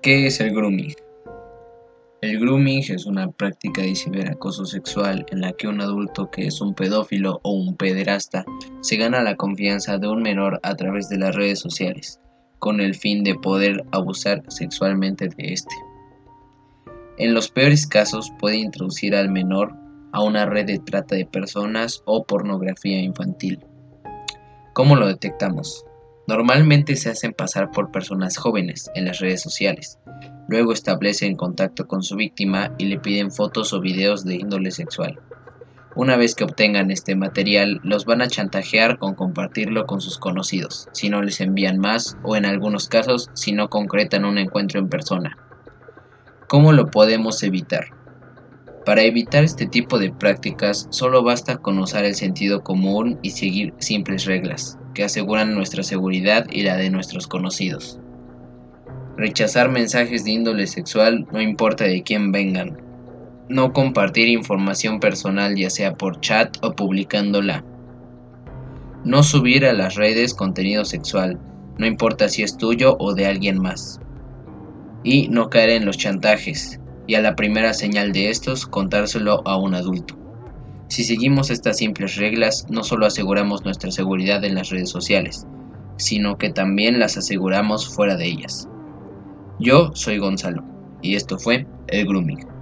¿Qué es el grooming? El grooming es una práctica de ciberacoso sexual en la que un adulto que es un pedófilo o un pederasta se gana la confianza de un menor a través de las redes sociales, con el fin de poder abusar sexualmente de este. En los peores casos puede introducir al menor a una red de trata de personas o pornografía infantil. ¿Cómo lo detectamos? Normalmente se hacen pasar por personas jóvenes en las redes sociales. Luego establecen contacto con su víctima y le piden fotos o videos de índole sexual. Una vez que obtengan este material, los van a chantajear con compartirlo con sus conocidos, si no les envían más o en algunos casos si no concretan un encuentro en persona. ¿Cómo lo podemos evitar? Para evitar este tipo de prácticas solo basta con usar el sentido común y seguir simples reglas, que aseguran nuestra seguridad y la de nuestros conocidos. Rechazar mensajes de índole sexual no importa de quién vengan. No compartir información personal ya sea por chat o publicándola. No subir a las redes contenido sexual, no importa si es tuyo o de alguien más. Y no caer en los chantajes, y a la primera señal de estos contárselo a un adulto. Si seguimos estas simples reglas, no solo aseguramos nuestra seguridad en las redes sociales, sino que también las aseguramos fuera de ellas. Yo soy Gonzalo, y esto fue El Grooming.